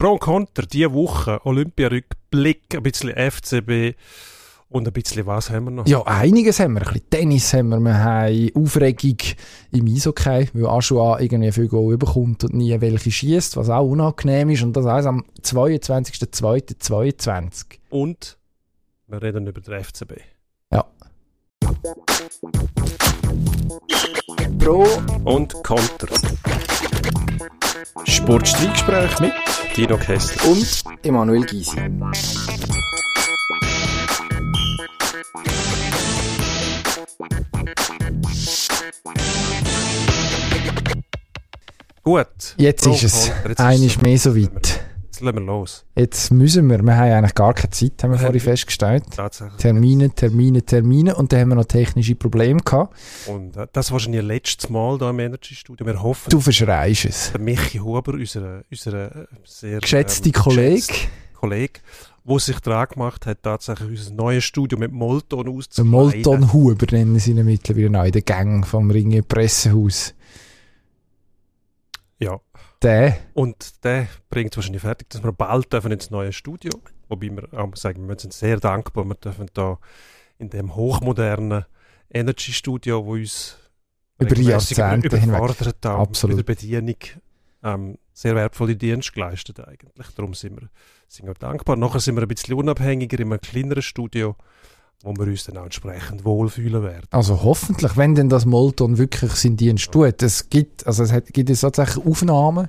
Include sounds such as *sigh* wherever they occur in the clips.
Pro und Contra, diese Woche, Olympiarückblick, ein bisschen FCB und ein bisschen was haben wir noch? Ja, einiges haben wir. Ein bisschen Tennis haben wir. Wir haben Aufregung im Eishockey, weil Aschua irgendwie viel Goal bekommt und nie welche schießt, was auch unangenehm ist. Und das alles am 22.02.22. Und wir reden über den FCB. Ja. Pro und Contra. Sportstreitgespräch mit Dino Kessler und Emanuel Gysi. Gut. Jetzt Pro ist es. Jetzt einiges es mehr so weit. Jetzt lassen wir los. Jetzt müssen wir, wir haben eigentlich gar keine Zeit, haben wir Wir vorhin festgestellt. Tatsächlich. Termine, Termine, Termine und dann haben wir noch technische Probleme gehabt. Und äh, das war wahrscheinlich das letzte Mal hier im Energy Studio. Wir hoffen, Du verschreist es. der Michi Huber, unser, unser äh, sehr Geschätzte ähm, Kollege, geschätzter Kollege, wo sich daran gemacht hat, tatsächlich unser neues Studio mit Molton auszukleiden. Molton Huber nennen sie ihn mittlerweile noch in der Gang vom Ringe Pressehaus. Ja. Der, Und der bringt es wahrscheinlich fertig, dass wir bald dürfen ins neue Studio. Wobei wir auch sagen, wir sind sehr dankbar, wir dürfen da in dem hochmodernen Energy Studio, wo uns Über Jahrzehnte hinweg. überfordert haben, Absolut. mit der Bedienung ähm, sehr wertvolle Dienste geleistet eigentlich. Darum sind wir, sind wir dankbar. Nachher sind wir ein bisschen unabhängiger in einem kleineren Studio, wo wir uns dann auch entsprechend wohlfühlen werden. also hoffentlich, wenn denn das Molton wirklich seinen Dienst tut. Es gibt, also es hat, gibt es sozusagen Aufnahmen,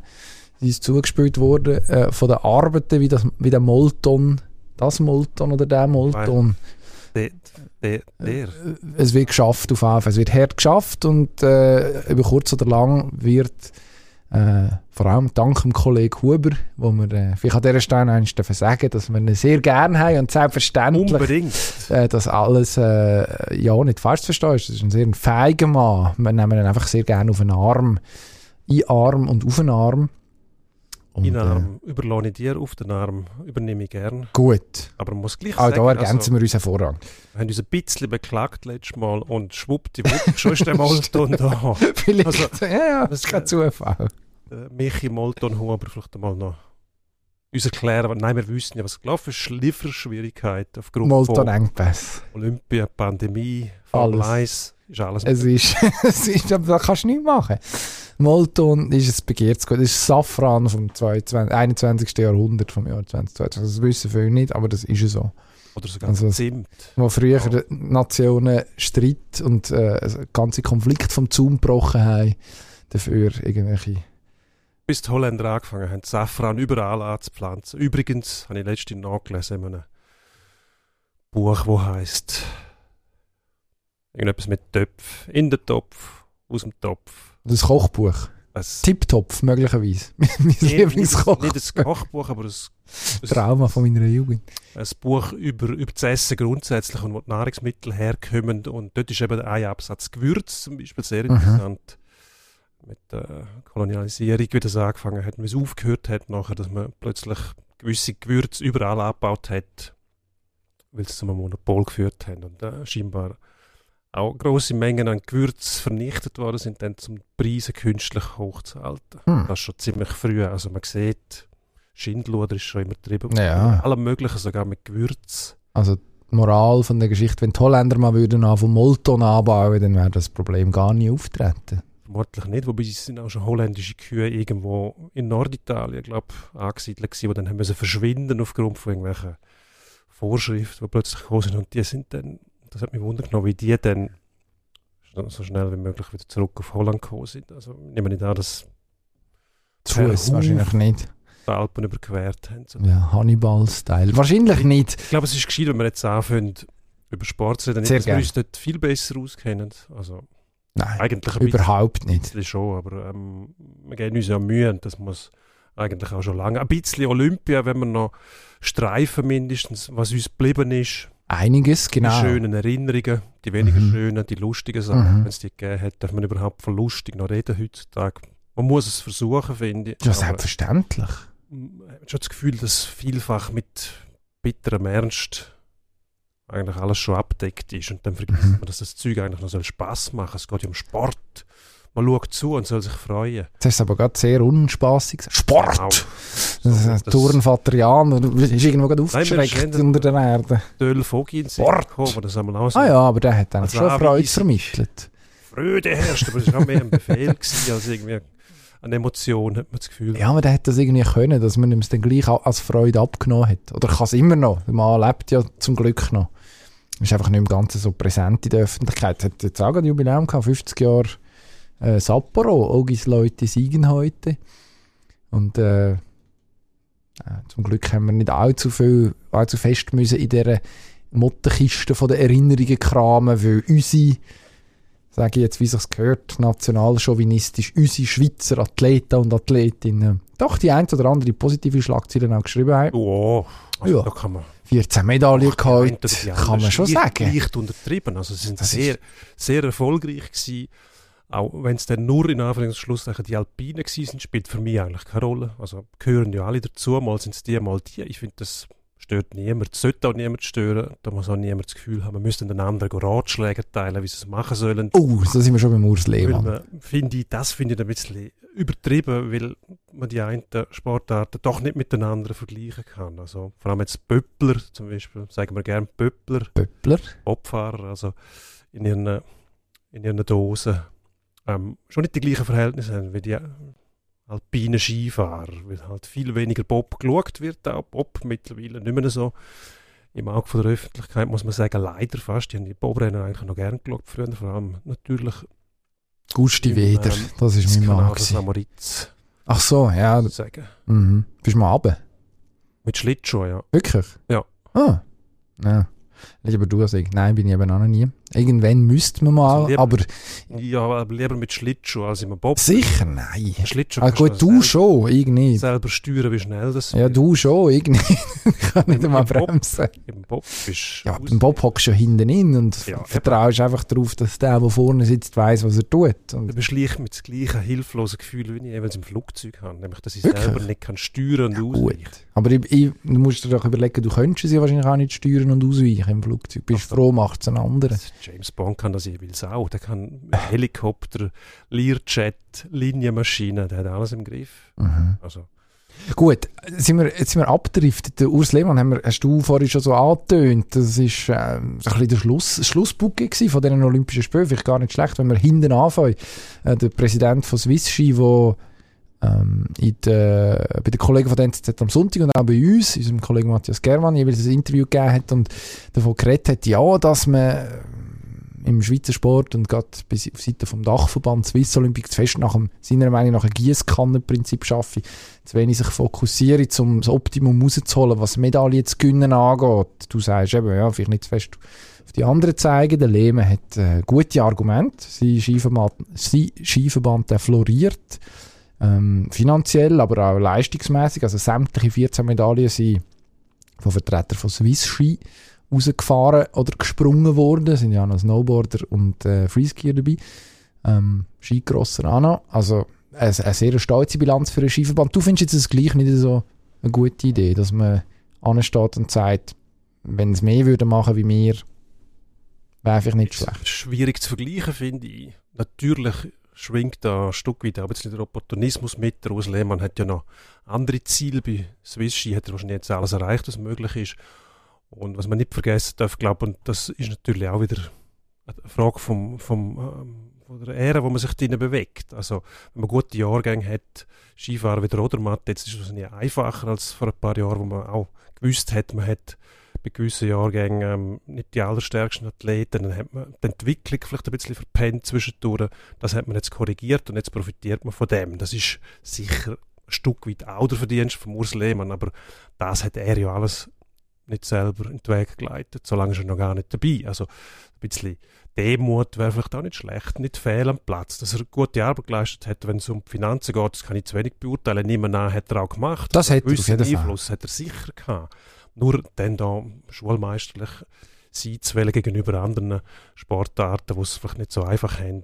die ist zugespielt wurden, äh, von den Arbeiten, wie, das, wie der Molton, das Molton oder der Molton, Der, der, der. es wird geschafft auf jeden Fall. Es wird hart geschafft und äh, über kurz oder lang wird äh, vor allem dank dem Kollegen Huber, wo wir äh, vielleicht an dieser Stelle dürfen sagen, dass wir ihn sehr gerne haben und selbstverständlich Unbedingt. äh, das alles äh, ja nicht falsch ist. Das ist ein sehr feiger Mann. Wir nehmen ihn einfach sehr gerne auf den Arm, in Arm und auf den Arm. Und, In den äh, Arm überlasse ich dir, auf den Arm übernehme ich gern. gut. Aber man muss gleich Auch sagen, da ergänzen also, wir uns hervorragend. wir haben uns ein bisschen beklagt letztes Mal und schwuppdiwupp, *laughs* schon ist der Molton da. Vielleicht, Also, ja, ja, das das- ist kein Zufall. Äh, Michi Molton Huber vielleicht einmal noch uns erklären, nein, wir wissen ja, was gelaufen ist, Lieferschwierigkeiten aufgrund Molton von Engpass. Olympia, Pandemie, Formel Alles. 1, ist alles Es ist, *laughs* es ist, aber da kannst du nichts machen. Molton ist ein begehrtes Gut. Das ist Safran vom 22, 21. Jahrhundert, vom Jahr 2020. Das wissen viele nicht, aber das ist so. oder sogar also das- Zimt. Wo früher Ja. Nationen Streit und äh, also ganze Konflikt vom Zaun gebrochen haben, dafür irgendwelche... Bis die Holländer angefangen haben, Safran überall anzupflanzen. Übrigens, habe ich letztens nachgelesen in einem Buch, wo heißt irgendetwas mit Töpf, in den Topf, aus dem Topf. Das Kochbuch. Es Tipptopf, möglicherweise. *laughs* mein nicht, nicht, Lieblingskoch. nicht ein Kochbuch, aber ein, ein, Trauma von meiner Jugend. ein Buch über, über das Essen grundsätzlich und wo die Nahrungsmittel herkommen. Und dort ist eben ein Absatz Gewürz zum Beispiel sehr interessant. Mit der Kolonialisierung, wie das angefangen hat, wie es aufgehört hat, nachher, dass man plötzlich gewisse Gewürze überall abgebaut hat, weil sie zu einem Monopol geführt haben. Und äh, scheinbar auch grosse Mengen an Gewürz vernichtet worden sind, dann zum Preise künstlich hochzuhalten. Hm. Das schon ziemlich früh. Also man sieht, Schindluder ist schon immer getrieben. Ja. Allem Möglichen, sogar mit Gewürz. Also die Moral von der Geschichte, wenn die Holländer mal würden von Molton anbauen, dann wäre das Problem gar nie auftreten. Vermutlich nicht, wobei es sind auch schon holländische Kühe irgendwo in Norditalien, glaube ich, angesiedelt gewesen, die dann haben müssen verschwinden aufgrund von irgendwelchen Vorschriften, die plötzlich gekommen sind. Und die sind dann, das hat mich wundert genommen, wie die dann so- schnell wie möglich wieder zurück auf Holland gekommen sind. Also ich nehme nicht an, dass Zu Huf. wahrscheinlich nicht. die Alpen überquert haben. So. Ja, Hannibal-Style. Wahrscheinlich nicht. Ich glaube, es ist gescheit, wenn wir jetzt anfangen, über Sport zu reden. Sehr dass wir uns dort viel besser auskennen. Also Nein, eigentlich bisschen. überhaupt Ein nicht. bisschen schon, aber ähm, wir geben uns ja Mühe und das muss eigentlich auch schon lange. Ein bisschen Olympia, wenn wir noch streifen mindestens, was uns geblieben ist. Einiges, genau. Die schönen Erinnerungen, die weniger Mhm. schönen, die lustigen Sachen, Mhm. wenn es die gegeben hat, darf man überhaupt von lustig noch reden heutzutage. Man muss es versuchen, finde ich. Ja, selbstverständlich. Ich habe schon das Gefühl, dass vielfach mit bitterem Ernst eigentlich alles schon abdeckt ist und dann vergisst Mhm. man, dass das Zeug eigentlich noch soll Spaß machen. Es geht ja um Sport. Man schaut zu und soll sich freuen. Das ist aber gerade sehr unspaßig. gesagt. Sport! Genau. Das ist ein das- Turnvater Jan, oder ist irgendwo gerade wir aufgeschreckt unter der Erde. Döll Vogi in Sport. gekommen, das auch so Ah ja, aber der hat dann Also schon Freude vermittelt. Freude herrscht, aber es war auch mehr ein Befehl gewesen, als irgendwie eine Emotion, hat man das Gefühl. Ja, aber der hat das irgendwie können, dass man ihm es dann gleich als Freude abgenommen hat. Oder kann es immer noch. Mann lebt ja zum Glück noch. Ist einfach nicht im Ganzen so präsent in der Öffentlichkeit. Hat jetzt auch ein Jubiläum gehabt, 50 Jahre äh, Sapporo. Ogis Leute siegen heute. Und äh, zum Glück haben wir nicht allzu viel, allzu fest müssen in dieser Mottenkiste von den Erinnerungen kramen, weil unsere sage ich jetzt, wie sich's gehört, nationalchauvinistisch, unsere Schweizer Athleten und Athletinnen doch die ein oder andere positive Schlagzeilen auch geschrieben haben. Oh, also Ja. da kann man 14 Medaillen die kann man schon sagen. Leicht untertrieben. Also sie sind sehr, sehr erfolgreich gewesen. Auch wenn es dann nur in Anführungs- und Schlusszeichen die Alpinen sind, spielt für mich eigentlich keine Rolle. Also gehören ja alle dazu. Mal sind es die, mal die. Ich finde, das stört niemand. Es sollte auch niemand stören. Da muss auch niemand das Gefühl haben, man müsste den anderen Ratschläge teilen, wie sie es machen sollen. Oh, da sind wir schon beim Urs Lehmann. finde ich, das finde ich ein bisschen übertrieben, weil man die einen Sportarten doch nicht miteinander vergleichen kann. Also vor allem jetzt Pöppler zum Beispiel, sagen wir gerne Pöppler, Pöppler. Bobfahrer, also in ihren, in ihren Dosen ähm, schon nicht die gleichen Verhältnisse haben wie die alpinen Skifahrer, weil halt viel weniger Bob geschaut wird, auch Bob mittlerweile nicht mehr so im Auge von der Öffentlichkeit, muss man sagen, leider fast. Die haben die Bobrennen eigentlich noch gerne geschaut früher, vor allem natürlich Gusti Weder, ähm, das ist mein Mann. Ach so, ja. sagen. Mhm. Bist du mal runter? Mit Schlittschuhen, ja. Wirklich? Ja. Ah. Ja. Lieber du als ich. Nein, bin ich eben auch noch nie. Irgendwann müsste man mal, Also lieber- aber Ja, aber lieber mit Schlittschuhen als im Bob. sicher nein. Schlittschuh kannst gut, du selber, schon, ich nicht. selber steuern, wie schnell das Ja, du schon, ich *laughs* nicht. ich kann nicht einmal bremsen. Im Bob bist Ja, beim Bob hockst du ja hinten in und Ja, vertraust einfach darauf, dass der, der vorne sitzt, weiß, was er tut. Du Und bist leicht mit dem gleichen hilflosen Gefühl, wie ich jeweils im Flugzeug habe. Nämlich, dass ich Wirklich? selber nicht kann steuern und gut. ausweichen Aber ich, ich, du musst dir doch überlegen, du könntest sie wahrscheinlich auch nicht steuern und ausweichen im Flugzeug. Bist Ach froh, macht es ein anderer. James Bond kann das jeweils auch. Der kann Helikopter, Learjet, Linienmaschinen, der hat alles im Griff. Mhm. Also, Gut, sind wir, jetzt sind wir abgedriftet. Der Urs Lehmann haben wir, hast du vorhin schon so angetönt. Das ist so ein bisschen der Schluss, das Schlussbucke von diesen Olympischen Spielen. Vielleicht gar nicht schlecht, wenn wir hinten anfangen. Äh, der Präsident von Swiss Ski, der ähm, in der, bei den Kollegen von der NZZ am Sonntag und auch bei uns, unserem Kollegen Matthias Germann, jeweils ein Interview gegeben hat und davon geredet hat, ja, dass man im Schweizer Sport und gerade bis auf Seite vom Dachverband Swiss Olympic zu fest nach dem, seiner Meinung nach ein Gieskannenprinzip schaffe, zu wenig sich fokussiere, um das Optimum rauszuholen, was Medaillen zu gewinnen angeht. Du sagst eben, ja, vielleicht nicht zu fest auf die anderen zeigen. Der Lehmann hat äh, gute Argumente. Sein Skiverband, sein Skiverband der floriert. Ähm, finanziell, aber auch leistungsmäßig. Also sämtliche 14 Medaillen sind von Vertretern von Swiss Ski rausgefahren oder gesprungen worden. Es sind ja auch noch Snowboarder und äh, Freeskier dabei. Ähm, Skigrosser auch noch. Also eine, eine sehr stolze Bilanz für einen Skiverband. Du findest jetzt das gleich nicht so eine gute Idee, dass man ansteht und sagt, wenn es mehr würde machen wie wir, wäre einfach nicht ist schlecht. schwierig zu vergleichen, finde ich. Natürlich schwingt da ein Stück weit bisschen der Opportunismus mit. Der Urs Lehmann hat ja noch andere Ziele. Bei Swiss Ski hat er wahrscheinlich jetzt alles erreicht, was möglich ist. Und was man nicht vergessen darf, glaube und das ist natürlich auch wieder eine Frage vom, vom, ähm, von der Ära, wo man sich drinnen bewegt. Also, wenn man gute Jahrgänge hat, Skifahrer wie der Odermatt, jetzt ist es wahrscheinlich einfacher als vor ein paar Jahren, wo man auch gewusst hat, man hat bei gewissen Jahrgängen ähm, nicht die allerstärksten Athleten, dann hat man die Entwicklung vielleicht ein bisschen verpennt zwischendurch. Das hat man jetzt korrigiert und jetzt profitiert man von dem. Das ist sicher ein Stück weit auch der Verdienst von Urs Lehmann, aber das hat er ja alles nicht selber in den Weg geleitet, solange ist er noch gar nicht dabei. Also ein bisschen Demut wäre vielleicht auch nicht schlecht, nicht fehl am Platz. Dass er gute Arbeit geleistet hat, wenn es um die Finanzen geht, das kann ich zu wenig beurteilen. Niemand an hat er auch gemacht. Das hat er auf jeden Fall. Einfluss hat er sicher gehabt. Nur dann da schulmeisterlich sein zu wählen gegenüber anderen Sportarten, die es vielleicht nicht so einfach haben.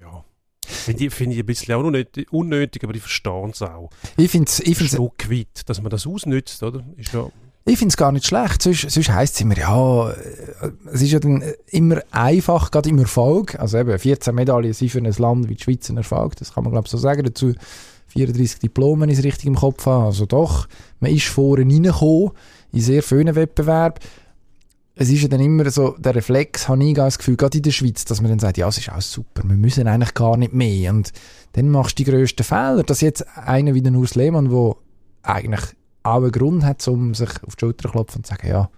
Ja. Finde ich, finde ich ein bisschen auch unnötig, unnötig aber ich verstehe es auch. Ich finde es ich Ein find's Stück weit, dass man das ausnützt, oder? Ist ja Ich finde es gar nicht schlecht. Sonst, sonst heisst es immer, ja, es ist ja dann immer einfach, gerade im Erfolg. Also eben, 14 Medaillen sind für ein Land wie die Schweiz ein Erfolg. Das kann man, glaube ich, so sagen. Dazu 34 Diplome, wenn ich es richtig im Kopf habe. Also doch, man ist vorne reingekommen in sehr vielen Wettbewerben. Es ist ja dann immer so, der Reflex, habe ich das Gefühl, gerade in der Schweiz, dass man dann sagt, ja, es ist auch super, wir müssen eigentlich gar nicht mehr. Und dann machst du die grössten Fehler. Dass jetzt einer wie der Urs Lehmann, der eigentlich auch einen Grund hat, um sich auf die Schulter zu klopfen und zu sagen, ja,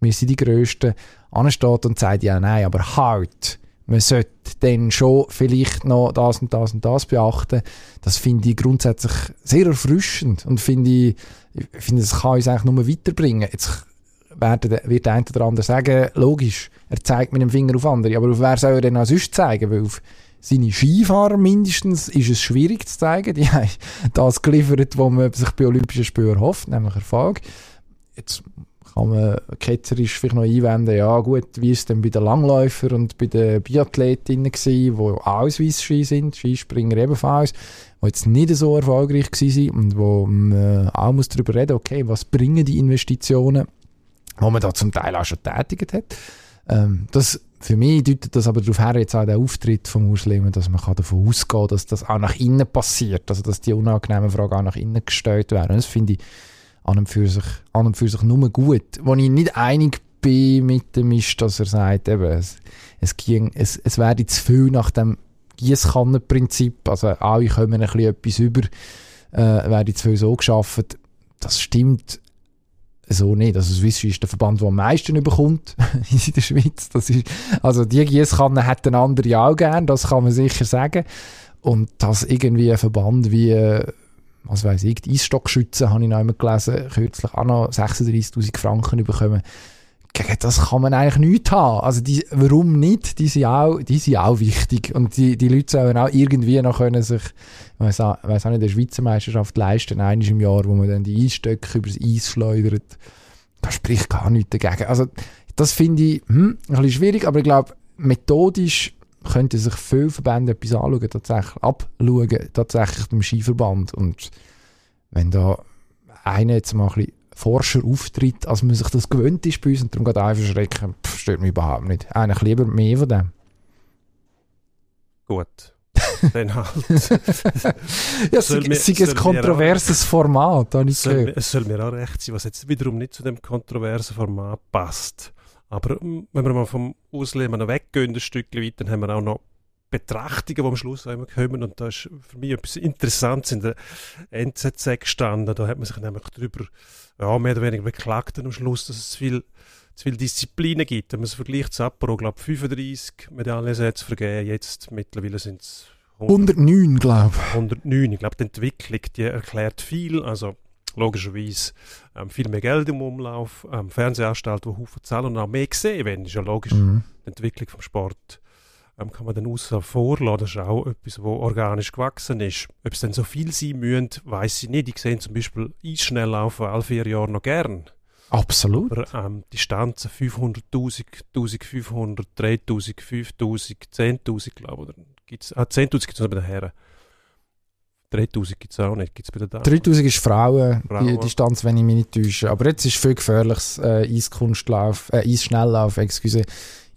wir sind die Größten, ansteht und sagt, ja, nein, aber halt, man sollte dann schon vielleicht noch das und das und das beachten. Das finde ich grundsätzlich sehr erfrischend und finde ich, ich finde, es kann uns eigentlich nur weiterbringen. Jetzt wird der eine oder andere sagen, logisch, er zeigt mit dem Finger auf andere, aber auf wer soll er denn auch sonst zeigen? Weil auf seine Skifahrer mindestens ist es schwierig zu zeigen. Die haben das geliefert, was man sich bei Olympischen Spielen hofft, nämlich Erfolg. Jetzt kann man ketzerisch vielleicht noch einwenden, ja gut, wie ist es denn bei den Langläufern und bei den Biathletinnen gewesen, die auch Ski sind, Skispringer ebenfalls, die jetzt nicht so erfolgreich waren und wo man auch muss darüber reden okay, was bringen die Investitionen, wo man da zum Teil auch schon tätigt hat. Ähm, das, für mich deutet das aber darauf her, jetzt auch der Auftritt vom Muslimen, dass man kann davon ausgehen kann, dass das auch nach innen passiert, also dass die unangenehmen Fragen auch nach innen gestellt werden. Das finde ich an und für sich, an und für sich nur gut. Wo ich nicht einig bin mit dem ist, dass er sagt, eben, es, es, ging, es, es werde zu viel nach dem Gießkannenprinzip, also alle kommen ein bisschen etwas über, äh, werde zu viel so geschaffen. Das stimmt so nicht. Also Swiss ist der Verband, der am meisten überkommt *laughs* in der Schweiz. Das ist, also die Gießkanne hat ein andere auch gern, das kann man sicher sagen. Und dass irgendwie ein Verband wie was weiß ich, die Eisstockschützen, habe ich noch einmal gelesen, kürzlich auch noch 36'000 Franken bekommen. Gegen das kann man eigentlich nichts haben. Also die, warum nicht? Die sind auch, die sind auch wichtig. Und die, die Leute sollen auch irgendwie noch können sich, ich weiss auch, weiss auch nicht, der Schweizer Meisterschaft leisten, eines im Jahr, wo man dann die Eisstöcke übers Eis schleudert. Da spricht gar nichts dagegen. Also das finde ich hm, ein bisschen schwierig, aber ich glaube, methodisch könnte sich viele Verbände etwas anschauen, tatsächlich abschauen, tatsächlich beim Skiverband. Und wenn da einer jetzt mal ein bisschen forscher auftritt, als man sich das gewöhnt ist bei uns und darum geht einfach schrecken, pff, stört mich überhaupt nicht. Eigentlich lieber mehr von dem. Gut. *laughs* Dann halt. ja, es ist ein kontroverses auch, Format, habe ich soll, Es soll mir auch recht sein, was jetzt wiederum nicht zu dem kontroversen Format passt. Aber hm, wenn wir mal vom Ausleben weggehen, ein Stückchen weit, dann haben wir auch noch Betrachtungen, die am Schluss einmal kommen. Und da ist für mich etwas Interessantes in der NZZ gestanden. Da hat man sich nämlich darüber ja, mehr oder weniger beklagt am Schluss, dass es viel, zu viele Disziplinen gibt. Wenn man es vergleicht zu Sapporo, glaube ich, 35 Medaillensätze vergeben. Jetzt mittlerweile sind es 109, glaube ich. 109. Ich glaube, die Entwicklung, die erklärt viel. Also logischerweise ähm, viel mehr Geld im Umlauf, ähm, Fernsehanstalten, die Haufen zahlen und auch mehr gesehen werden, ist ja logisch. Mhm. Die Entwicklung vom Sport ähm, kann man dann außen vorlassen. Das ist auch etwas, was organisch gewachsen ist. Ob es dann so viel sein müssen, weiß ich nicht. Ich sehe zum Beispiel Eisschnelllaufen alle vier Jahre noch gern. Absolut. Aber ähm, Distanzen 500.000, 1500, 3000, 5000, 10.000, glaube ich. ah, 10.000 gibt es noch bei den Herren. 3000 gibt es auch nicht. Gibt's bei den Damen? 3000 ist Frauen, Frauen, die Distanz, wenn ich mich nicht täusche. Aber jetzt ist viel gefährliches äh, Eiskunstlauf, äh, Eisschnelllauf, excuse.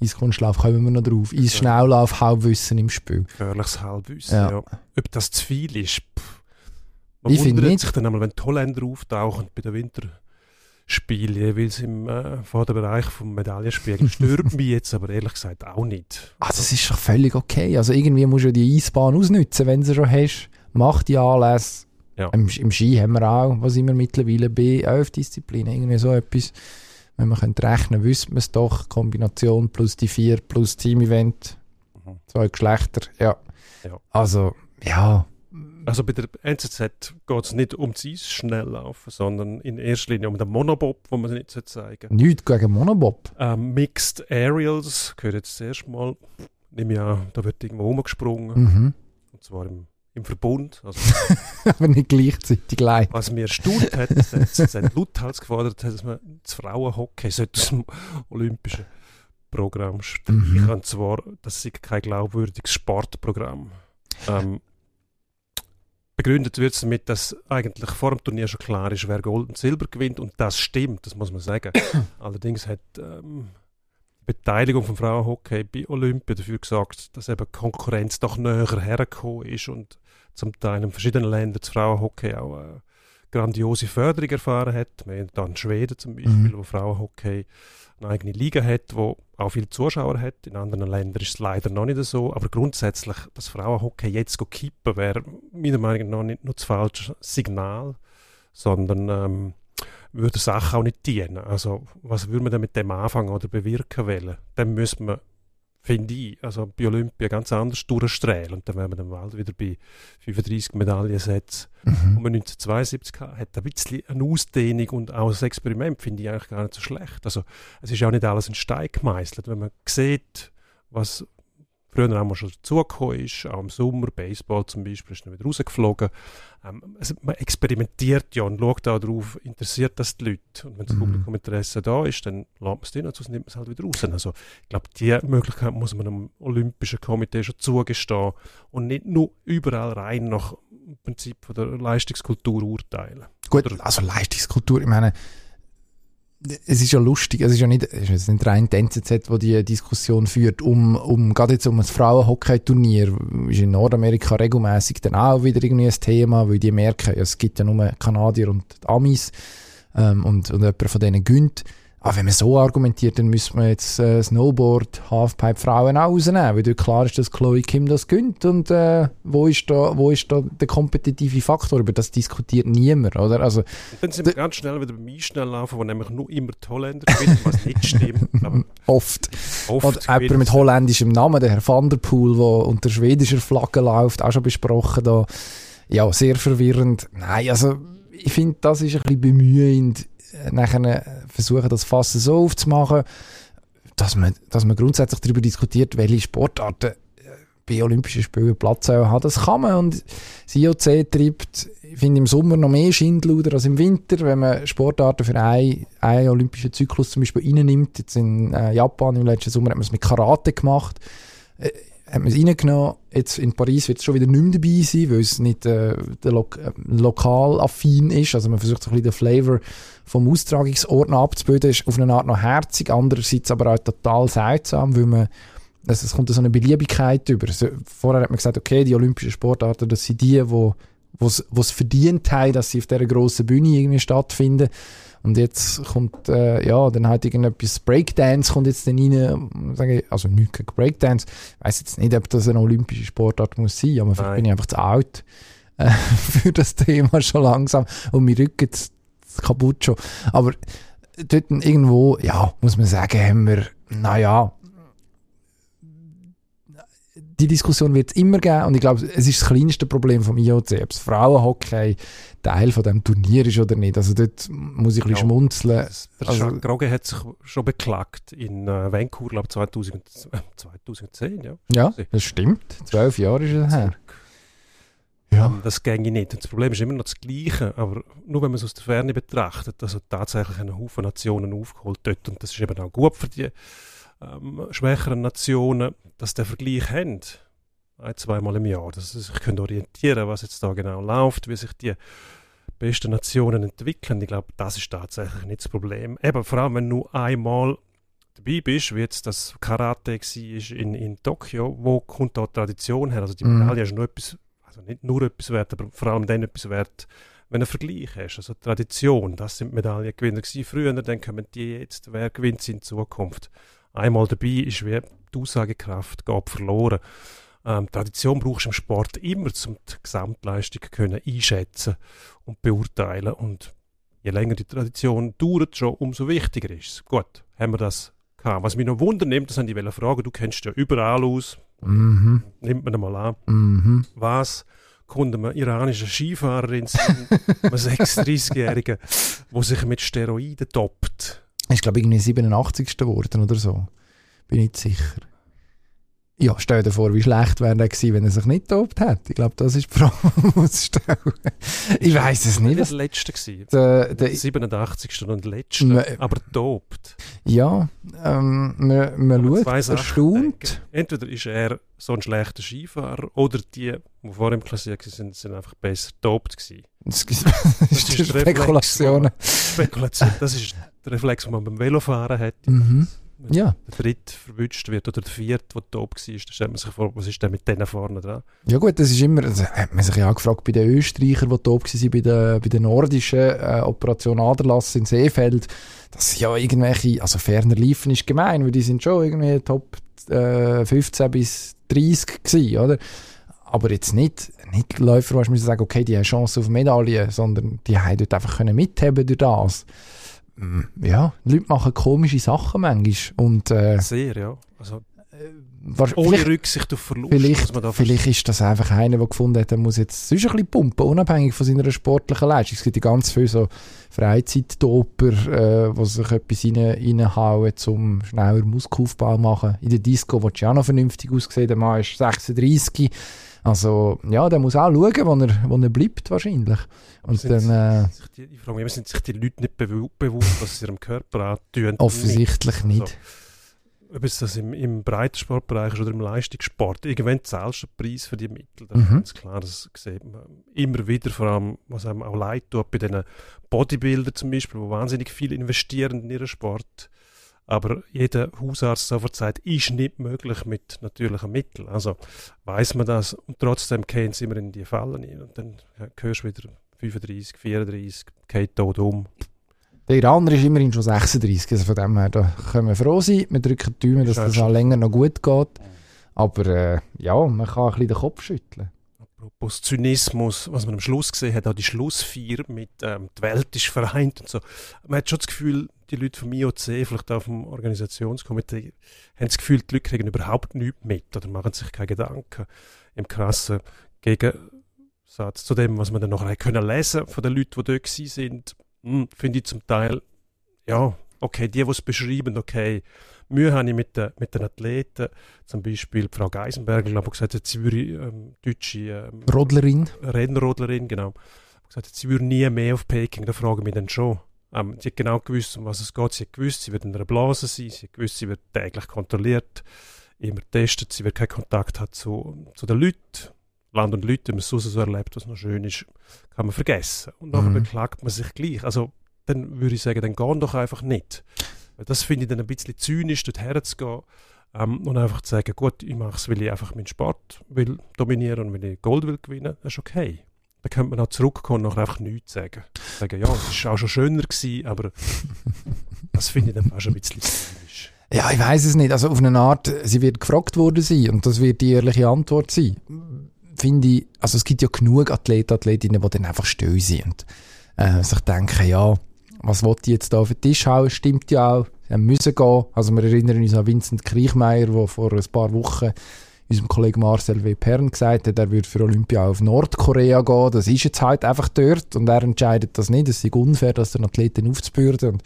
Eiskunstlauf kommen wir noch drauf. Eisschnelllauf, Halbwissen im Spiel. Gefährliches Halbwissen, ja. ja. Ob das zu viel ist, pff. Man ich wundert nicht. sich dann einmal, wenn die Holländer auftauchen bei den Winterspielen, jeweils im äh, Vorderbereich vom Medaillenspiegel. *laughs* Stört mich jetzt aber ehrlich gesagt auch nicht. Also es ist doch völlig okay. Also irgendwie musst du ja die Eisbahn ausnutzen, wenn du sie schon hast macht die Anlässe. Ja. Im, Im, Ski haben wir auch, was immer mittlerweile bei elf Disziplinen, irgendwie so etwas. Wenn man könnte rechnen, wüsste man es doch. Kombination plus die vier plus Team-Event. Mhm. Zwei Geschlechter, ja. ja. Also, ja. Also bei der NZZ geht es nicht um das Eisschnelllaufen, sondern in erster Linie um den Monobob, wo man nicht zeigen Nicht gegen Monobob? Ähm, Mixed Aerials, gehört jetzt das erste Mal. Nehme ich an, da wird irgendwo umgesprungen. Mhm. Und zwar im im Verbund. Also, *laughs* Aber nicht gleichzeitig leid. Was mir erstaunt hat, dass lauthals gefordert hat, dass man das Frauenhockey aus dem olympischen Programm streichen. Mhm. Und zwar, das ist kein glaubwürdiges Sportprogramm. Ähm, begründet wird es damit, dass eigentlich vor dem Turnier schon klar ist, wer Gold und Silber gewinnt und das stimmt, das muss man sagen. *coughs* Allerdings hat ähm, die Beteiligung vom Frauenhockey bei Olympia dafür gesorgt, dass eben Konkurrenz doch näher hergekommen ist und zum Teil in verschiedenen Ländern das Frauenhockey auch äh, grandiose Förderung erfahren hat. Wir haben dann Schweden zum Beispiel, mhm. wo Frauenhockey eine eigene Liga hat, wo auch viele Zuschauer hat. In anderen Ländern ist es leider noch nicht so. Aber grundsätzlich, das Frauenhockey jetzt kippen, wäre meiner Meinung nach nicht nur das falsche Signal, sondern ähm, würde Sache auch nicht dienen. Also was würde man denn mit dem anfangen oder bewirken wollen? Dann müsste man finde ich, also bei Olympia ganz anders durchstrahlen. Und dann wären wir dann bald wieder bei 35 Medaillensätzen, mhm. und man 1972 hatte. Hat ein bisschen eine Ausdehnung und auch das Experiment finde ich eigentlich gar nicht so schlecht. Also es ist auch nicht alles in Stein gemeißelt. Wenn man sieht, was früher auch mal schon dazugekommen ist, auch im Sommer, Baseball zum Beispiel, ist dann wieder rausgeflogen. Ähm, also man experimentiert ja und schaut auch darauf, interessiert das die Leute. Und wenn das mhm. Publikum Interesse da ist, dann lässt man es drin und sonst nimmt man es halt wieder raus. Also ich glaube, diese Möglichkeit muss man dem Olympischen Komitee schon zugestehen und nicht nur überall rein nach dem Prinzip von der Leistungskultur urteilen. Gut, also Leistungskultur, ich meine, es ist ja lustig, es ist ja nicht, es ist nicht rein die NZZ, die die Diskussion führt, um, um, gerade jetzt um ein Frauenhockey-Turnier, ist in Nordamerika regelmäßig dann auch wieder irgendwie ein Thema, weil die merken, es gibt ja nur Kanadier und Amis, ähm, und, und jemand von denen gönnt. Aber wenn man so argumentiert, dann müsste man jetzt äh, Snowboard, Halfpipe Frauen auch rausnehmen, weil klar ist, dass Chloe Kim das gönnt und äh, wo, ist da, wo ist da der kompetitive Faktor? Über das diskutiert niemand, oder? Also, dann sind wir ganz schnell wieder beim Einschnelllaufen, wo nämlich nur immer die Holländer gewinnen, was nicht stimmt. *laughs* oft. oft. Oder jemand mit holländischem Namen, der Herr Van der Poel, der unter schwedischer Flagge läuft, auch schon besprochen da. Ja, sehr verwirrend. Nein, also ich finde, das ist ein bisschen bemühend nachher versuchen, das Fass so aufzumachen, dass man, dass man grundsätzlich darüber diskutiert, welche Sportarten äh, bei Olympischen Spielen Platz haben. Das kann man und das IOC treibt, ich finde, im Sommer noch mehr Schindluder als im Winter, wenn man Sportarten für einen, einen olympischen Zyklus zum Beispiel reinnimmt. Jetzt in äh, Japan im letzten Sommer hat man es mit Karate gemacht. Hat man es reingenommen. Jetzt in Paris wird es schon wieder nicht mehr dabei sein, weil es nicht äh, lo äh, lokal affin ist. Also man versucht so ein bisschen den Flavor vom Austragungsort abzubilden. Ist auf eine Art noch herzig, andererseits aber auch total seltsam, weil man also es kommt so eine Beliebigkeit über. Vorher hat man gesagt, okay, die olympischen Sportarten, das sind die, die es verdient haben, dass sie auf dieser grossen Bühne irgendwie stattfinden. Und jetzt kommt, äh, ja, dann halt irgendetwas Breakdance kommt jetzt dann rein, sage ich, also nicht gegen Breakdance. Ich weiss jetzt nicht, ob das eine olympische Sportart muss sein, aber vielleicht bin ich einfach zu alt *laughs* äh, für das Thema schon langsam und mir rücken kaputt schon. Aber dort irgendwo, ja, muss man sagen, haben wir, naja, die Diskussion wird es immer geben und ich glaube, es ist das kleinste Problem vom IOC, ob es Frauenhockey Teil von dem Turnier ist oder nicht. Also dort muss ich ein bisschen ja, schmunzeln. Der also, Groge hat sich schon beklagt in äh, Vancouver, glaube 2000, 2010, ja. Ja, das stimmt. Zwölf Jahre ist es her. Ja. Ähm, das ginge nicht. Und das Problem ist immer noch das Gleiche, aber nur wenn man es aus der Ferne betrachtet, also tatsächlich einen Haufen Nationen aufgeholt dort und das ist eben auch gut für die ähm, schwächeren Nationen, dass der Vergleich haben, ein, zweimal im Jahr, dass sie sich können orientieren was jetzt da genau läuft, wie sich die besten Nationen entwickeln. Ich glaube, das ist tatsächlich nicht das Problem. Eben, vor allem, wenn du einmal dabei bist, wie jetzt das Karate war in, in Tokio, wo kommt da die Tradition her? Also die mhm. Medaille ist nur etwas, also nicht nur etwas wert, aber vor allem dann etwas wert, wenn du einen Vergleich hast. Also Tradition, das sind Medaillengewinner gewesen früher, dann kommen die jetzt, wer gewinnt sie in Zukunft einmal dabei ist, wie die Aussagekraft geht verloren. Ähm, Tradition brauchst du im Sport immer, um die Gesamtleistung können einschätzen und beurteilen. Und je länger die Tradition dauert, schon umso wichtiger ist es. Gut, haben wir das gehabt. Was mich noch wundern nimmt, das haben die Fragen, du kennst ja überall aus. Mhm. Nimmt man mal an. Mhm. Was kommt eine iranische Skifahrerin, eine 36-Jährige, die sich mit Steroiden toppt? Ist, glaube ich, irgendwie 87. geworden oder so. Bin nicht sicher. Ja, stell dir vor, wie schlecht wäre er gewesen, wenn er sich nicht tobt hätte. Ich glaube, das ist die Frage, die man muss stellen. Ich weiß es nicht. Der Was, letzte gewesen. der, Der der, 87. und letzte, Ma- aber tobt. ja, ähm, man, man man schaut, Sachen erstaunt. Entweder ist er so ein schlechter Skifahrer oder die, die vor ihm klassiert sind, sind einfach besser tobt gewesen. *laughs* Das ist das ist der Spekulationen. Spekulation, das ist der Reflex, den man beim Velofahren hat. Mhm. Wenn Ja. der dritte verwünscht wird oder der vierte, der top war, dann stellt man sich vor, was ist denn mit denen vorne dran? Ja gut, das ist immer, das hat man sich ja auch gefragt bei den Österreichern, die top waren, bei der, bei der nordischen äh, Operation Aderlass in Seefeld, dass ja irgendwelche, also ferner liefen ist gemein, weil die sind schon irgendwie Top äh, 15 bis 30 gewesen, oder? Aber jetzt nicht, nicht Läufer, man sagen, okay, die haben Chance auf Medaillen, sondern die haben dort einfach können mitheben durch das. Mm, Ja, die Leute machen komische Sachen manchmal und äh, Sehr, ja. Also, wahr- ohne vielleicht- Rücksicht auf Verlust. Vielleicht, vielleicht ist das einfach einer, der gefunden hat, er muss jetzt sonst ein bisschen pumpen, unabhängig von seiner sportlichen Leistung. Es gibt ja ganz viele so Freizeitdoper, äh, die sich etwas rein, reinhauen, um schneller Muskelaufbau zu machen. In der Disco, wo ja auch noch vernünftig aussehen, der Mann ist 36. Also, ja, der muss auch schauen, wo er, wo er bleibt, wahrscheinlich. Und sind dann, äh, sich die, ich frage mich, sind sich die Leute nicht bewu bewusst, was sie ihrem Körper antun? *laughs* offensichtlich nicht. Also, ob es das im, im Breitensportbereich ist oder im Leistungssport, irgendwann zahlst du den Preis für die Mittel. Das ist Mhm. ganz klar, das sieht man immer wieder, vor allem, was einem auch leid tut, bei diesen Bodybuilder zum Beispiel, die wahnsinnig viel investieren in ihren Sport. Aber jeder Hausarzt sofort sagt, ist nicht möglich mit natürlichen Mitteln. Also weiß man das und trotzdem gehen sie immer in die Fallen rein. Und dann hörst du wieder 35, 34, geht tot um. Der Iraner ist immerhin schon 36, also von dem her, da können wir froh sein. Wir drücken die Daumen, dass das auch länger noch gut geht. Aber äh, ja, man kann ein bisschen den Kopf schütteln. Apropos Zynismus, was man am Schluss gesehen hat, auch die Schlussfeier mit ähm, «Die Welt ist vereint» und so. Man hat schon das Gefühl, die Leute vom IOC, vielleicht auch vom Organisationskomitee, haben das Gefühl, die Leute kriegen überhaupt nichts mit oder machen sich keine Gedanken. Im krassen Gegensatz zu dem, was man dann noch können lesen von den Leuten, die dort sind, hm, finde ich zum Teil, ja, okay, die, die es beschreiben, okay, Mühe habe ich mit den, mit den Athleten, zum Beispiel Frau Geisenberger, glaube ich, gesagt hat, sie würde ähm, deutsche ähm, Rodlerin. Rennrodlerin, genau, gesagt hat, sie würde nie mehr auf Peking. Da frage ich mich dann schon. Ähm, sie hat genau gewusst, um was es geht. Sie hat gewusst, sie wird in einer Blase sein. Sie hat gewusst, sie wird täglich kontrolliert, immer getestet. Sie wird keinen Kontakt haben zu, zu den Leuten. Land und Leute, wenn man es so so erlebt, was noch schön ist, kann man vergessen. Und nachher Mhm. beklagt man sich gleich. Also, dann würde ich sagen, dann gehen doch einfach nicht. Das finde ich dann ein bisschen zynisch, dort herzugehen ähm, und einfach zu sagen, gut, ich mache es, weil ich einfach meinen Sport will dominieren und weil ich Gold will gewinnen, das ist okay. Dann könnte man auch zurückkommen und nachher einfach nichts sagen. Sagen, ja, es war auch schon schöner gewesen, aber *laughs* das finde ich dann auch schon ein bisschen zynisch. Ja, ich weiß es nicht. Also auf eine Art, sie wird gefragt worden sein und das wird die ehrliche Antwort sein. Finde ich, also es gibt ja genug Athleten, Athletinnen, die dann einfach still sind und äh, sich denken, ja, was wollte ich jetzt da auf den Tisch hauen? Stimmt ja auch. Sie müssen gehen. Also wir erinnern uns an Vincent Kriechmeier, der vor ein paar Wochen unserem Kollegen Marcel W. Pern gesagt hat, er würde für Olympia auf Nordkorea gehen. Das ist jetzt halt einfach dort und er entscheidet das nicht. Es ist unfair, das den Athleten aufzubürden. Und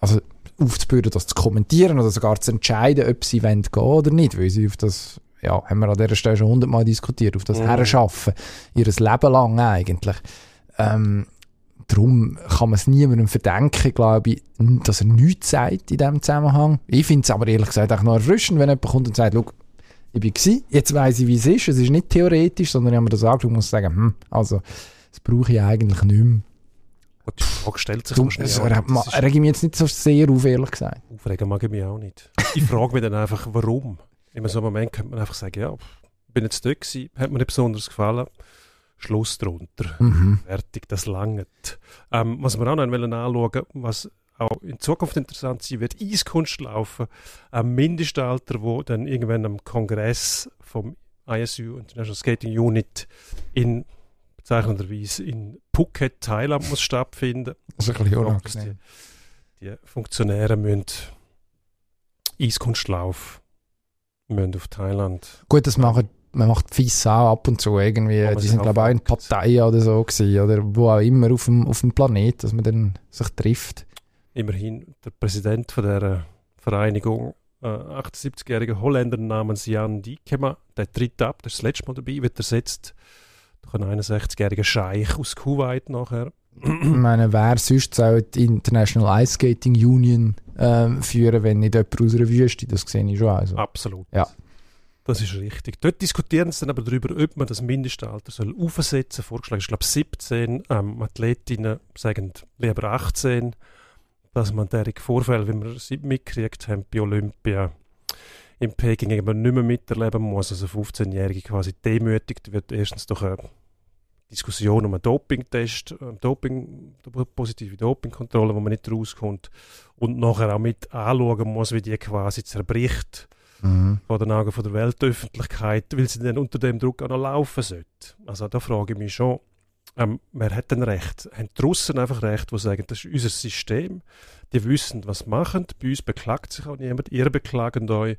also aufzubürden, das zu kommentieren oder sogar zu entscheiden, ob sie wollen gehen oder nicht, weil sie auf das, ja, haben wir an dieser Stelle schon hundertmal diskutiert, auf das Mhm. Herschaffen, ihres Leben lang eigentlich. Ähm, darum kann man es niemandem verdenken, glaube ich, dass er nichts sagt in diesem Zusammenhang. Ich finde es aber ehrlich gesagt auch noch erfrischend, wenn jemand kommt und sagt, «Schau, ich bin gewesen, jetzt weiss ich, wie es ist. Es ist nicht theoretisch, sondern ich habe mir das angeschaut und muss sagen, hm, also, das brauche ich eigentlich nicht mehr. Die Frage stellt sich nicht. ma- Das ist- rege ich mich jetzt nicht so sehr auf, ehrlich gesagt. Aufregen mag ich mich auch nicht. Ich frage mich dann einfach, warum. In so einem Moment könnte man einfach sagen, ja, bin jetzt dort gewesen, hat mir nicht besonders gefallen, Schluss drunter. Mhm. Fertig, das langt. Ähm, was wir auch noch wollen anschauen, was auch in Zukunft interessant sein wird, Eiskunstlaufen. Ein Mindestalter, wo dann irgendwann am Kongress vom ISU, International Skating Unit, in bezeichnenderweise in Phuket, Thailand, muss stattfinden. Das ist ein bisschen unangenehm. Die, die Funktionäre müssen Eiskunstlauf müssen auf Thailand. Gut, das machen, man macht FIS auch ab und zu irgendwie. Man Die sind, glaube ich, auch in. Pattaya oder so gewesen, oder wo auch immer auf dem, auf dem Planet, dass man dann sich trifft. Immerhin der Präsident von der Vereinigung äh, 78-jährigen Holländer namens Jan Diekema. Der tritt ab, der ist das letzte Mal dabei, wird ersetzt durch einen 61-jährigen Scheich aus Kuwait nachher. ich meine, wer sonst soll die International Ice Skating Union ähm, führen, wenn nicht jemand aus einer Wüste? Das sehe ich schon. Also. Absolut. Ja. Das ist richtig. Dort diskutieren sie dann aber darüber, ob man das Mindestalter soll aufsetzen soll. Vorgeschlagen ist, glaube ich, 17. Ähm, Athletinnen sagen lieber 18, dass man derige Vorfälle, wie wir sie mitgekriegt haben bei Olympia in Peking, eben nicht mehr miterleben muss. Also 15-Jährige quasi demütigt wird. Erstens durch eine Diskussion um einen Dopingtest, ähm, Doping, positive Dopingkontrolle, wo man nicht rauskommt. Und nachher auch mit anschauen muss, wie die quasi zerbricht Mhm. vor den Augen von der Weltöffentlichkeit, weil sie dann unter dem Druck auch noch laufen sollte. Also da frage ich mich schon, ähm, wer hat denn recht? Haben die Russen einfach recht, die sagen, das ist unser System, die wissen, was sie machen, bei uns beklagt sich auch niemand, ihr beklagen euch.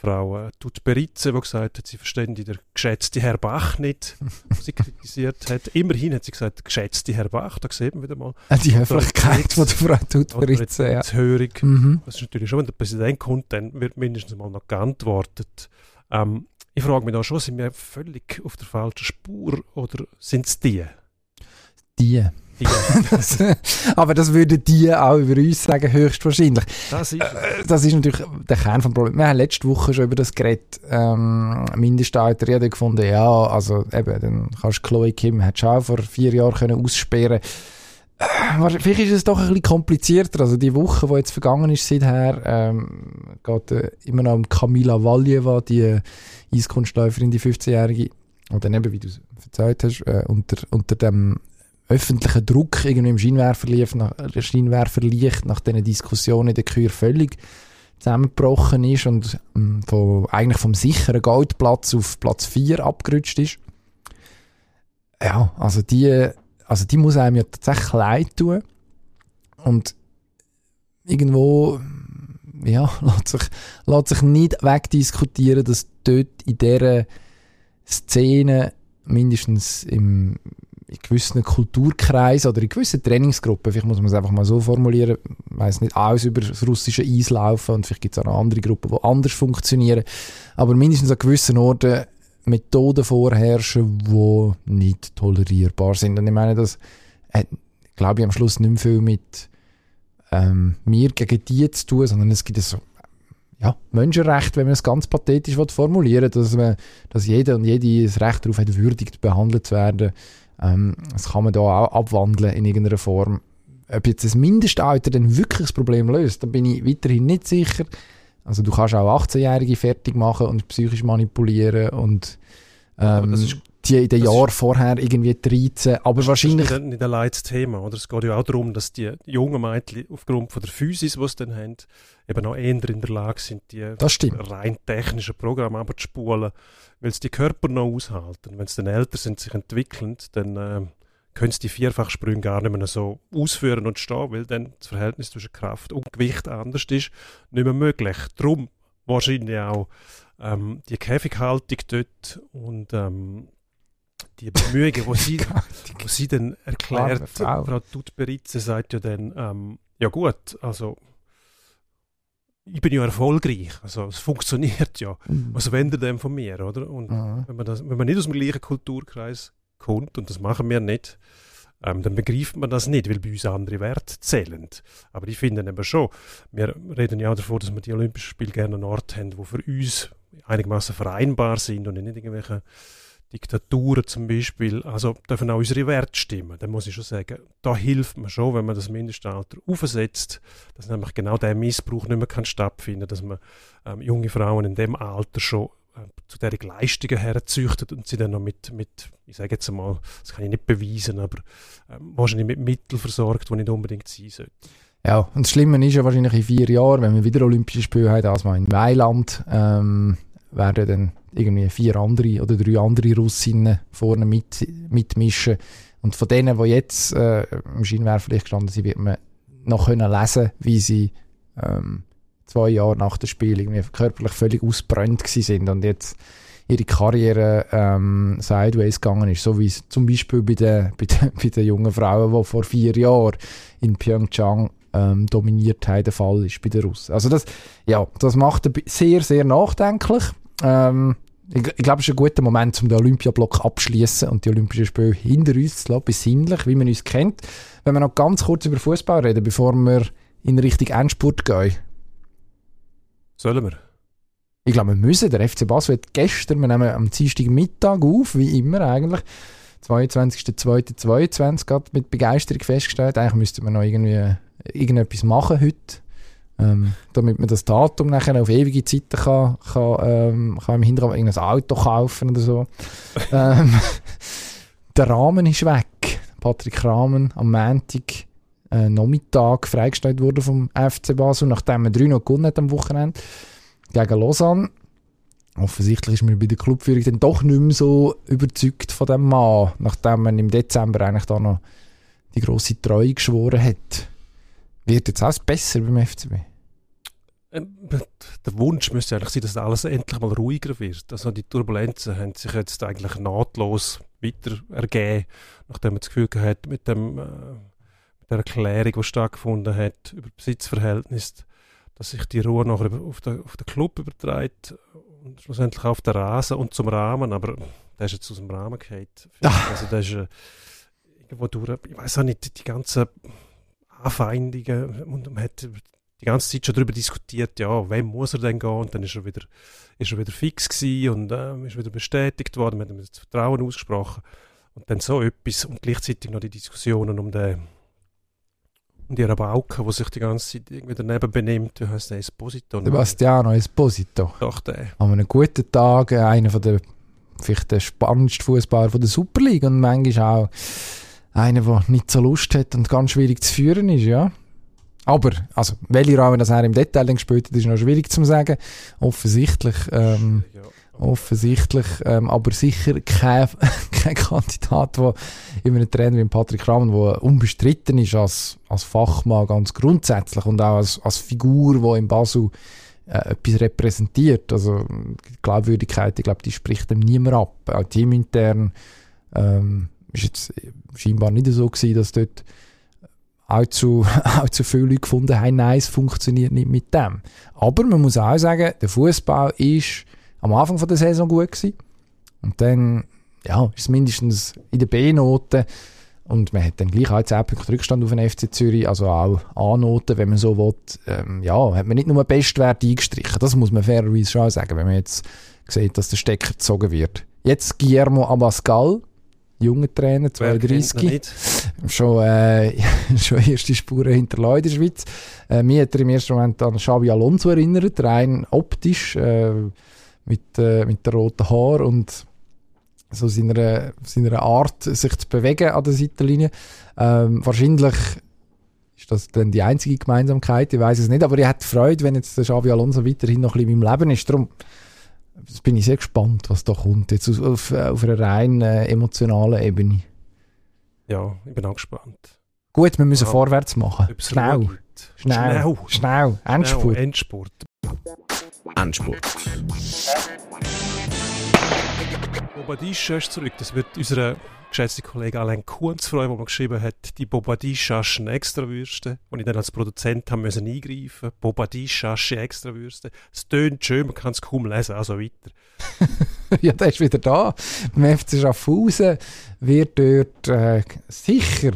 Frau äh, Tutberitze, die gesagt hat, sie verstehen der geschätzte Herr Bach nicht, was sie kritisiert hat. Immerhin hat sie gesagt, geschätzte Herr Bach, da sieht man wieder mal. Die Höflichkeit von der Frau Tutberitze, ja. Hörig. Mhm. Das ist natürlich schon, wenn der Präsident kommt, dann wird mindestens mal noch geantwortet. Ähm, ich frage mich da schon, sind wir völlig auf der falschen Spur oder sind es die? Die. Die *laughs* Aber das würden die auch über uns sagen, höchstwahrscheinlich. das ist Äh, Das ist natürlich der Kern des Problems. Wir haben letzte Woche schon über das geredet. Ähm, Mindestalter, habe gefunden, ja, also eben, dann kannst du Chloe Kim, hat schon auch vor vier Jahren können aussperren Äh, aber Vielleicht ist es doch ein bisschen komplizierter. Also die Woche, die jetzt vergangen ist seither, ähm, geht äh, immer noch um Camila Valjeva, die äh, Eiskunstläuferin, die 15-Jährige. Und dann eben, wie du es erzählt hast, äh, unter, unter dem öffentlichen Druck irgendwie im Scheinwerferlicht nach, äh, Scheinwerferlicht nach diesen Diskussionen in der Kür völlig zusammengebrochen ist und ähm, von, eigentlich vom sicheren Goldplatz auf Platz 4 abgerutscht ist. Ja, also die, also die muss einem ja tatsächlich leid tun. Und irgendwo, ja, *laughs* lässt sich, lässt sich nicht wegdiskutieren, dass dort in dieser Szene, mindestens im, in gewissen Kulturkreisen oder in gewissen Trainingsgruppen, vielleicht muss man es einfach mal so formulieren, ich weiss nicht alles über das russische Eislaufen und vielleicht gibt es auch noch andere Gruppen, die anders funktionieren, aber mindestens an gewissen Orten Methoden vorherrschen, die nicht tolerierbar sind. Und ich meine, das hat, glaube ich, am Schluss nicht mehr viel mit ähm, mir gegen die zu tun, sondern es gibt so ja, Menschenrecht, wenn man es ganz pathetisch will, formulieren dass, man, dass jeder und jede das Recht darauf hat, würdig behandelt zu werden. Ähm, das kann man da auch abwandeln in irgendeiner Form. Ob jetzt das Mindestalter dann wirklich das Problem löst, da bin ich weiterhin nicht sicher. Also du kannst auch 18-Jährige fertig machen und psychisch manipulieren und ähm, das ist- die in den das Jahren vorher irgendwie 13. Aber wahrscheinlich... Das ist nicht, nicht allein das Thema. Oder? Es geht ja auch darum, dass die jungen Mädchen aufgrund von der Physis, die sie dann haben, eben auch eher in der Lage sind, die rein technischen Programme abzuspulen, weil sie die Körper noch aushalten. Wenn sie dann älter sind, sich entwickeln, dann äh, können sie die Vierfachsprünge gar nicht mehr so ausführen und stehen, weil dann das Verhältnis zwischen Kraft und Gewicht anders ist, nicht mehr möglich. Darum wahrscheinlich auch ähm, die Käfighaltung dort und ähm, die Bemühungen, die sie, wo sie *laughs* dann erklärt, Frau. Frau Tutberitze sagt ja dann, ähm, ja gut, also ich bin ja erfolgreich, also es funktioniert ja. Was wendet ihr denn von mir, oder? Und Mhm. wenn man, das, wenn man nicht aus dem gleichen Kulturkreis kommt, und das machen wir nicht, ähm, dann begreift man das nicht, weil bei uns andere Werte zählen. Aber ich finde eben schon, wir reden ja auch davon, dass wir die Olympischen Spiele gerne einen Ort haben, wo für uns einigermaßen vereinbar sind und nicht irgendwelche Diktaturen zum Beispiel, also dürfen auch unsere Werte stimmen. Dann muss ich schon sagen, da hilft man schon, wenn man das Mindestalter aufsetzt, dass nämlich genau der Missbrauch nicht mehr kann dass man ähm, junge Frauen in dem Alter schon äh, zu der Leistungen herzüchtet und sie dann noch mit, mit ich sage jetzt einmal, das kann ich nicht beweisen, aber ähm, wahrscheinlich mit Mitteln versorgt, die nicht unbedingt sein sollten. Ja, und das Schlimme ist ja wahrscheinlich in vier Jahren, wenn wir wieder Olympische Spiele haben, als mal in Mailand, ähm, werden dann irgendwie vier andere oder drei andere Russinnen vorne mit, mitmischen. Und von denen, die jetzt äh, im Scheinwerferlicht gestanden sind, wird man noch können lesen, wie sie ähm, zwei Jahre nach dem Spiel irgendwie körperlich völlig ausbrennt sind und jetzt ihre Karriere ähm, sideways gegangen ist, so wie es zum Beispiel bei den, bei den, *laughs* bei den jungen Frauen, die vor vier Jahren in Pyeongchang ähm, Dominiertheit der Fall ist bei den Russen. Also das, ja, das macht sehr, sehr nachdenklich. Ähm, ich, ich glaube, es ist ein guter Moment, um den Olympiablock abschließen und die Olympischen Spiele hinter uns zu lassen, besinnlich, wie man uns kennt. Wenn wir noch ganz kurz über Fußball reden, bevor wir in Richtung Endspurt gehen. Sollen wir? Ich glaube, wir müssen. Der FC Basel hat gestern, wir nehmen am Dienstag Mittag auf, wie immer eigentlich, 22.02.22, gerade mit Begeisterung festgestellt, eigentlich müsste man noch irgendwie irgendetwas machen heute, ähm, damit man das Datum nachher auf ewige Zeiten kann, kann, ähm, kann im Hintergrund irgendein Auto kaufen oder so. *laughs* ähm, der Rahmen ist weg. Patrick Rahmen am Montag äh, Nachmittag freigestellt wurde vom FC Basel, nachdem er 3 noch gewonnen hat am Wochenende gegen Lausanne. Offensichtlich ist man bei der Clubführung dann doch nicht mehr so überzeugt von dem Mann, nachdem man im Dezember eigentlich da noch die grosse Treue geschworen hat. Wird jetzt alles besser beim FCB? Ähm, der Wunsch müsste eigentlich sein, dass alles endlich mal ruhiger wird. Also die Turbulenzen haben sich jetzt eigentlich nahtlos weiter ergeben, nachdem man das Gefühl hat, mit dem äh, der Erklärung, die stattgefunden hat über Besitzverhältnis, dass sich die Ruhe nachher auf den, auf den Club überträgt und schlussendlich auf den Rasen und zum Rahmen, aber der ist jetzt aus dem Rahmen gefallen. Also der ist äh, irgendwo durch, ich weiß auch nicht, die ganzen Anfeindungen und man hat die ganze Zeit schon darüber diskutiert, ja, wem muss er denn gehen und dann ist er wieder, ist er wieder fix gewesen und äh, ist wieder bestätigt worden, hat ihm das Vertrauen ausgesprochen und dann so etwas und gleichzeitig noch die Diskussionen um den und ihre Bauke, die sich die ganze Zeit irgendwie daneben benimmt, wie heißt der Esposito? Sebastiano Esposito. Doch, der. An einem guten Tag einer von der vielleicht der spannendste Fußballer der Superliga und manchmal auch einer, der nicht so Lust hat und ganz schwierig zu führen ist, ja. Aber, also, welche Rahmen das er im Detail dann gespielt hat, ist noch schwierig zu sagen. Offensichtlich ähm, ja offensichtlich, ähm, aber sicher kein, *laughs* kein Kandidat, der in einem Trainer wie Patrick Rahmen, der unbestritten ist als, als Fachmann ganz grundsätzlich und auch als, als Figur, die in Basel äh, etwas repräsentiert. Also die Glaubwürdigkeit, ich glaube, die spricht dem niemand ab. Auch teamintern ähm, ist jetzt scheinbar nicht so gewesen, dass dort allzu, allzu *laughs* viele Leute gefunden haben, nein, es funktioniert nicht mit dem. Aber man muss auch sagen, der Fußball ist am Anfang der Saison gut gewesen. Und dann, ja, ist es mindestens in der B-Note. Und man hat dann gleich auch 10 Punkte Rückstand auf den FC Zürich, also auch A-Noten, wenn man so will. Ähm, ja, hat man nicht nur Bestwert eingestrichen. Das muss man fairerweise schon sagen, wenn man jetzt sieht, dass der Stecker gezogen wird. Jetzt Guillermo Abascal, junger Trainer, 32. Schon, äh, *laughs* schon erste Spuren hinterlassen in der Schweiz. Äh, mir hat er im ersten Moment an Xabi Alonso erinnert, rein optisch. Äh, mit, äh, mit den roten Haaren und so seiner, seiner Art, sich zu bewegen an der Seitenlinie. Ähm, wahrscheinlich ist das dann die einzige Gemeinsamkeit, ich weiß es nicht, aber ich hätte Freude, wenn jetzt der Xavi Alonso weiterhin noch ein bisschen im Leben ist. Darum bin ich sehr gespannt, was da kommt, jetzt auf, auf einer rein äh, emotionalen Ebene. Ja, ich bin auch gespannt. Gut, wir müssen ja. vorwärts machen. Schnell. Schnell. Schnell. Schnell. Endspurt. Endspurt. Endspurt. Bobadischa ist zurück. Das wird unser geschätzter Kollege Alain Kunz freuen, der geschrieben hat, die Bobadischaschen Extrawürste, wo ich dann als Produzent haben müssen eingreifen. Bobadischaschen Extrawürste. Es tönt schön, man kann es kaum lesen, also weiter. *laughs* ja, der ist wieder da. Beim FC Schaffhausen wird dort äh, sicher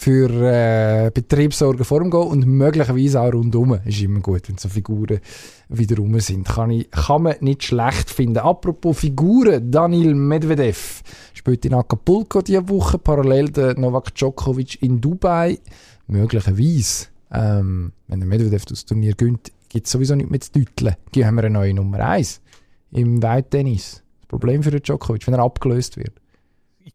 für äh, Betriebssorgen vorgehen und möglicherweise auch rundum. Ist immer gut, wenn so Figuren wieder rum sind. Kann, ich, kann man nicht schlecht finden. Apropos Figuren, Daniel Medvedev spielt in Acapulco diese Woche, parallel der Novak Djokovic in Dubai. Möglicherweise, ähm, wenn der Medvedev das Turnier gönnt, gibt es sowieso nicht mehr zu deuteln. Hier haben wir eine neue Nummer 1 im Weittennis. Das Problem für den Djokovic, wenn er abgelöst wird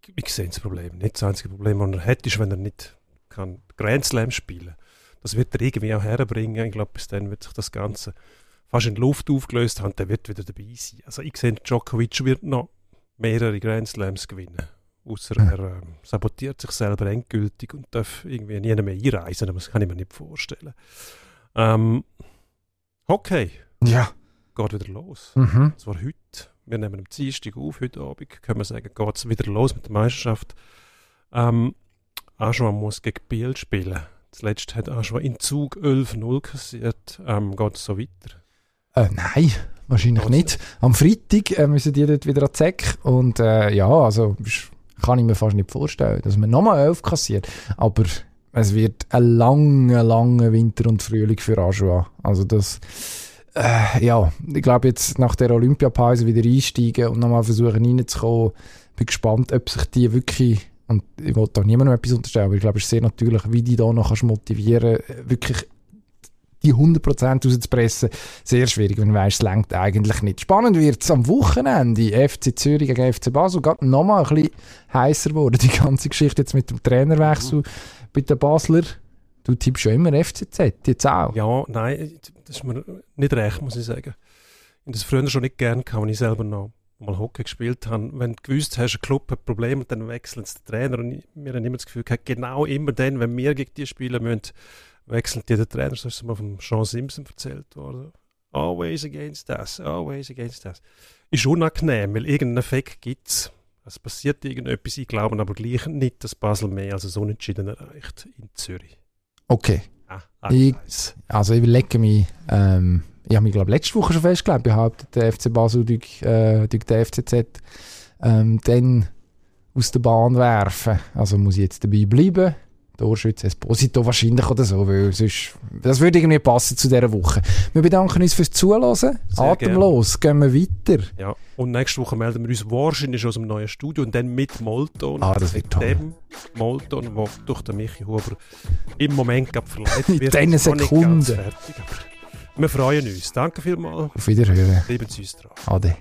ich, ich sehe das Problem nicht. Das einzige Problem, das er hat, ist, wenn er nicht kann Grand Slam spielen Das wird er irgendwie auch herbringen. Ich glaube, bis dann wird sich das Ganze fast in die Luft aufgelöst haben. Der wird wieder dabei sein. Also ich sehe, Djokovic wird noch mehrere Grand Slams gewinnen. Außer er äh, sabotiert sich selber endgültig und darf irgendwie nie mehr einreisen. Aber das kann ich mir nicht vorstellen. Ähm, Hockey. Ja. Geht wieder los. Mhm. Das war heute wir nehmen am Dienstag auf, heute Abend, können wir sagen, geht es wieder los mit der Meisterschaft. Ähm, Aschmann muss gegen Biel spielen. Zuletzt hat Aschwa in Zug 11-0 kassiert. Ähm, geht es so weiter? Äh, nein, wahrscheinlich Also- nicht. Am Freitag äh, müssen die dort wieder an Zeck. Und äh, ja, also kann ich mir fast nicht vorstellen, dass man nochmal 11 kassiert. Aber es wird ein langer, langer Winter und Frühling für Ajoa. Also das, äh, ja, ich glaube jetzt nach der Olympiapause wieder einsteigen und nochmal versuchen reinzukommen. Bin gespannt, ob sich die wirklich, und ich will da niemandem etwas unterstellen, aber ich glaube, es ist sehr natürlich, wie die da noch kannst motivieren, wirklich die 100% rauszupressen sehr schwierig, wenn du weißt, es längt eigentlich nicht. Spannend wird es am Wochenende. FC Zürich gegen FC Basel. Gerade nochmal ein bisschen heißer geworden, die ganze Geschichte jetzt mit dem Trainerwechsel bei den Basler. Du tippst schon immer FCZ, jetzt auch. Ja, nein, das ist mir nicht recht, muss ich sagen. Ich das früher schon nicht gern gehabt, als ich selber noch mal Hockey gespielt habe. Wenn du gewusst hast, ein Club hat Probleme dann wechseln sie den Trainer. Und wir haben immer das Gefühl gehabt, genau immer dann, wenn wir gegen die spielen müssen, wechseln die den Trainer. So ist es mir von Sean Simpson erzählt worden. Always against us, always against us. Ist unangenehm, weil irgendeinen Effekt gibt es. Es passiert irgendetwas, ich glaube aber gleich nicht, dass Basel mehr als ein Unentschieden erreicht in Zürich. Okay, Ah, Ich- nice. also ich überlege mich, ähm, ich habe mich glaube letzte Woche schon festgelegt, behauptet, der FC Basel durch, äh, durch den FCZ ähm, dann aus der Bahn werfen. Also muss ich jetzt dabei bleiben. Torschütze Esposito wahrscheinlich oder so, weil sonst, das würde irgendwie passen zu dieser Woche. Wir bedanken uns fürs Zuhören. Sehr Atemlos, gehen wir weiter. Ja, und nächste Woche melden wir uns wahrscheinlich aus dem neuen Studio und dann mit Molton. Ah, das wird Mit toll. Dem Molton, der durch den Michi Huber im Moment gerade verleiht *laughs* In wird. diesen noch nicht Sekunden. fertig, aber wir freuen uns. Danke vielmals. Auf Wiederhören. Bleiben Sie uns dran. Ade.